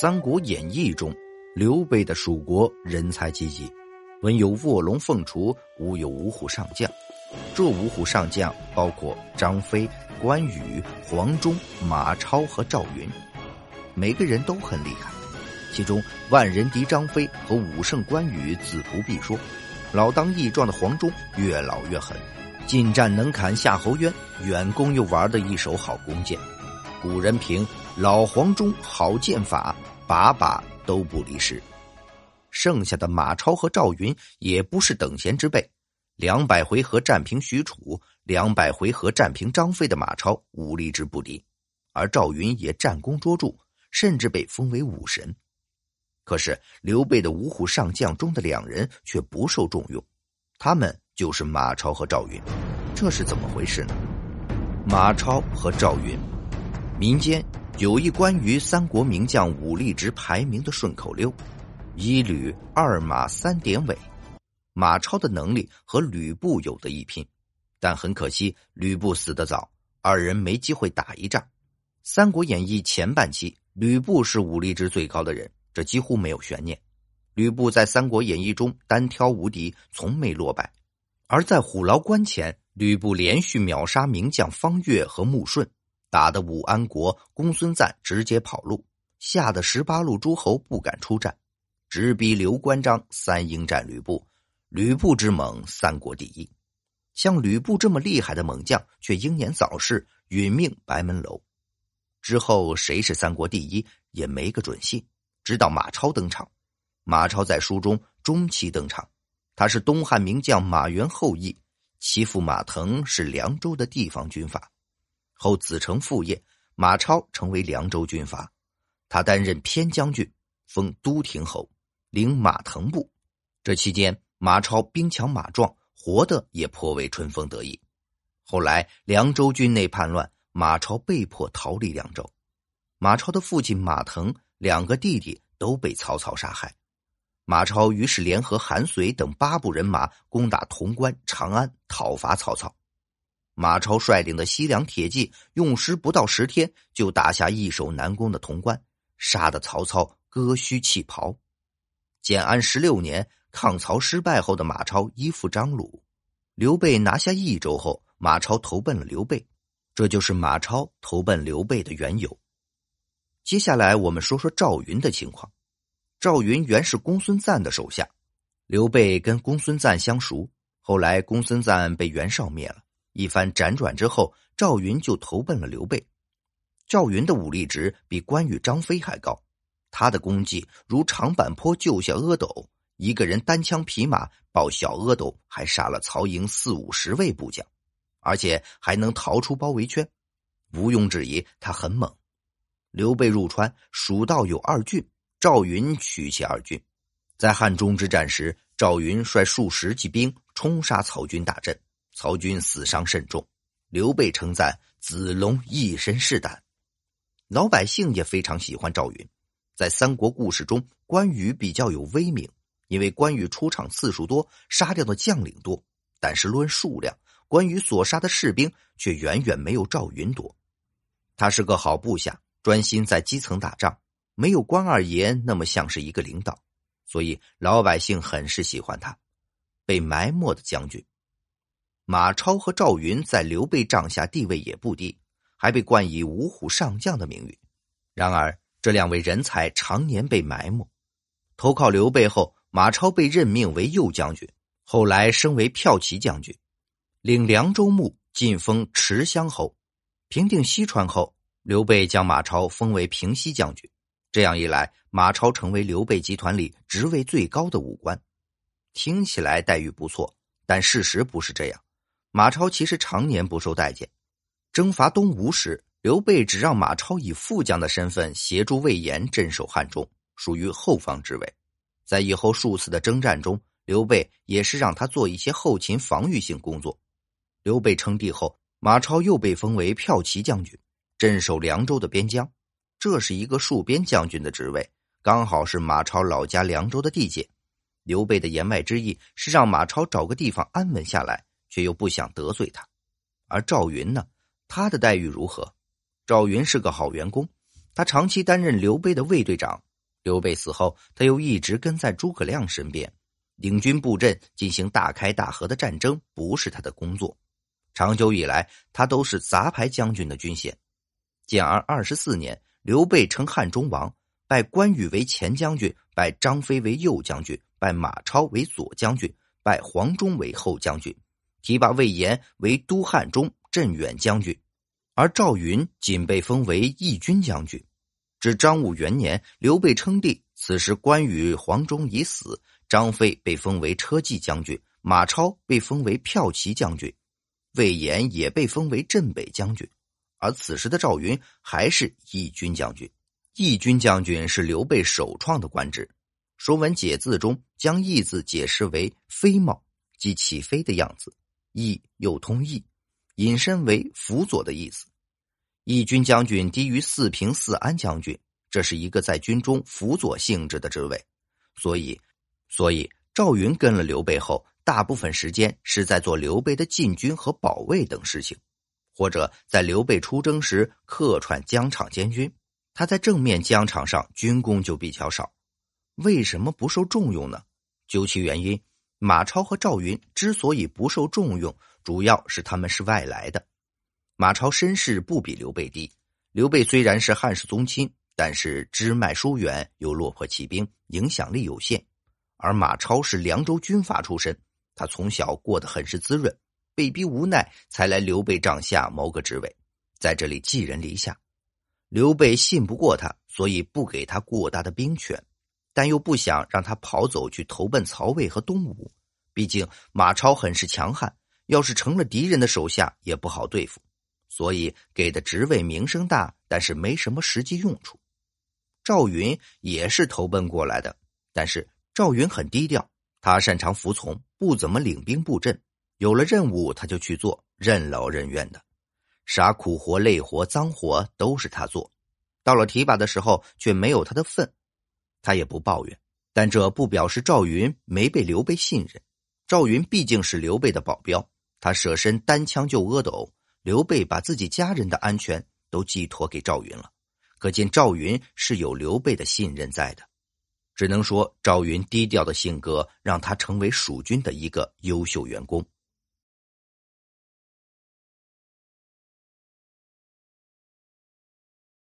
三国演义》中，刘备的蜀国人才济济，文有卧龙凤雏，武有五虎上将。这五虎上将包括张飞、关羽、黄忠、马超和赵云，每个人都很厉害。其中，万人敌张飞和武圣关羽自不必说，老当益壮的黄忠越老越狠，近战能砍夏侯渊，远攻又玩的一手好弓箭。古人评老黄忠好剑法，把把都不离十。剩下的马超和赵云也不是等闲之辈，两百回合战平许褚，两百回合战平张飞的马超武力值不低，而赵云也战功卓著，甚至被封为武神。可是刘备的五虎上将中的两人却不受重用，他们就是马超和赵云，这是怎么回事呢？马超和赵云。民间有一关于三国名将武力值排名的顺口溜：一吕二马三典韦。马超的能力和吕布有的一拼，但很可惜吕布死得早，二人没机会打一仗。《三国演义》前半期，吕布是武力值最高的人，这几乎没有悬念。吕布在《三国演义》中单挑无敌，从没落败。而在虎牢关前，吕布连续秒杀名将方悦和穆顺。打得武安国公孙瓒直接跑路，吓得十八路诸侯不敢出战，直逼刘关张三英战吕布。吕布之猛，三国第一。像吕布这么厉害的猛将，却英年早逝，殒命白门楼。之后谁是三国第一，也没个准信。直到马超登场，马超在书中中期登场，他是东汉名将马援后裔，其父马腾是凉州的地方军阀。后子承父业，马超成为凉州军阀，他担任偏将军，封都亭侯，领马腾部。这期间，马超兵强马壮，活得也颇为春风得意。后来凉州军内叛乱，马超被迫逃离凉州。马超的父亲马腾，两个弟弟都被曹操杀害。马超于是联合韩遂等八部人马，攻打潼关、长安，讨伐曹操。马超率领的西凉铁骑用时不到十天，就打下易守难攻的潼关，杀得曹操割须弃袍。建安十六年，抗曹失败后的马超依附张鲁，刘备拿下益州后，马超投奔了刘备，这就是马超投奔刘备的缘由。接下来我们说说赵云的情况。赵云原是公孙瓒的手下，刘备跟公孙瓒相熟，后来公孙瓒被袁绍灭了。一番辗转之后，赵云就投奔了刘备。赵云的武力值比关羽、张飞还高，他的功绩如长坂坡救下阿斗，一个人单枪匹马抱小阿斗，还杀了曹营四五十位部将，而且还能逃出包围圈，毋庸置疑，他很猛。刘备入川，蜀道有二郡，赵云取其二郡。在汉中之战时，赵云率数十骑兵冲杀曹军大阵。曹军死伤甚重，刘备称赞子龙一身是胆。老百姓也非常喜欢赵云。在三国故事中，关羽比较有威名，因为关羽出场次数多，杀掉的将领多。但是论数量，关羽所杀的士兵却远远没有赵云多。他是个好部下，专心在基层打仗，没有关二爷那么像是一个领导，所以老百姓很是喜欢他。被埋没的将军。马超和赵云在刘备帐下地位也不低，还被冠以五虎上将的名誉。然而，这两位人才常年被埋没。投靠刘备后，马超被任命为右将军，后来升为骠骑将军，领凉州牧，晋封持乡侯。平定西川后，刘备将马超封为平西将军。这样一来，马超成为刘备集团里职位最高的武官。听起来待遇不错，但事实不是这样。马超其实常年不受待见。征伐东吴时，刘备只让马超以副将的身份协助魏延镇守汉中，属于后方之位。在以后数次的征战中，刘备也是让他做一些后勤防御性工作。刘备称帝后，马超又被封为骠骑将军，镇守凉州的边疆。这是一个戍边将军的职位，刚好是马超老家凉州的地界。刘备的言外之意是让马超找个地方安稳下来。却又不想得罪他，而赵云呢？他的待遇如何？赵云是个好员工，他长期担任刘备的卫队长，刘备死后，他又一直跟在诸葛亮身边，领军布阵进行大开大合的战争，不是他的工作。长久以来，他都是杂牌将军的军衔。建安二十四年，刘备称汉中王，拜关羽为前将军，拜张飞为右将军，拜马超为左将军，拜黄忠为后将军，提拔魏延为都汉中镇远将军，而赵云仅被封为义军将军。至张武元年，刘备称帝，此时关羽、黄忠已死，张飞被封为车骑将军，马超被封为骠骑将军，魏延也被封为镇北将军，而此时的赵云还是义军将军。义军将军是刘备首创的官职，《说文解字》中将“义”字解释为飞帽，即起飞的样子；“义”又通“义”，引申为辅佐的意思。义军将军低于四平四安将军，这是一个在军中辅佐性质的职位，所以，所以赵云跟了刘备后，大部分时间是在做刘备的禁军和保卫等事情，或者在刘备出征时客串疆场监军。他在正面疆场上军功就比较少，为什么不受重用呢？究其原因，马超和赵云之所以不受重用，主要是他们是外来的。马超身世不比刘备低，刘备虽然是汉室宗亲，但是支脉疏远，又落魄起兵，影响力有限。而马超是凉州军阀出身，他从小过得很是滋润，被逼无奈才来刘备帐下谋个职位，在这里寄人篱下。刘备信不过他，所以不给他过大的兵权，但又不想让他跑走去投奔曹魏和东吴。毕竟马超很是强悍，要是成了敌人的手下，也不好对付。所以给的职位名声大，但是没什么实际用处。赵云也是投奔过来的，但是赵云很低调，他擅长服从，不怎么领兵布阵。有了任务他就去做，任劳任怨的，啥苦活、累活、脏活都是他做。到了提拔的时候，却没有他的份，他也不抱怨。但这不表示赵云没被刘备信任。赵云毕竟是刘备的保镖，他舍身单枪救阿斗。刘备把自己家人的安全都寄托给赵云了，可见赵云是有刘备的信任在的。只能说赵云低调的性格让他成为蜀军的一个优秀员工。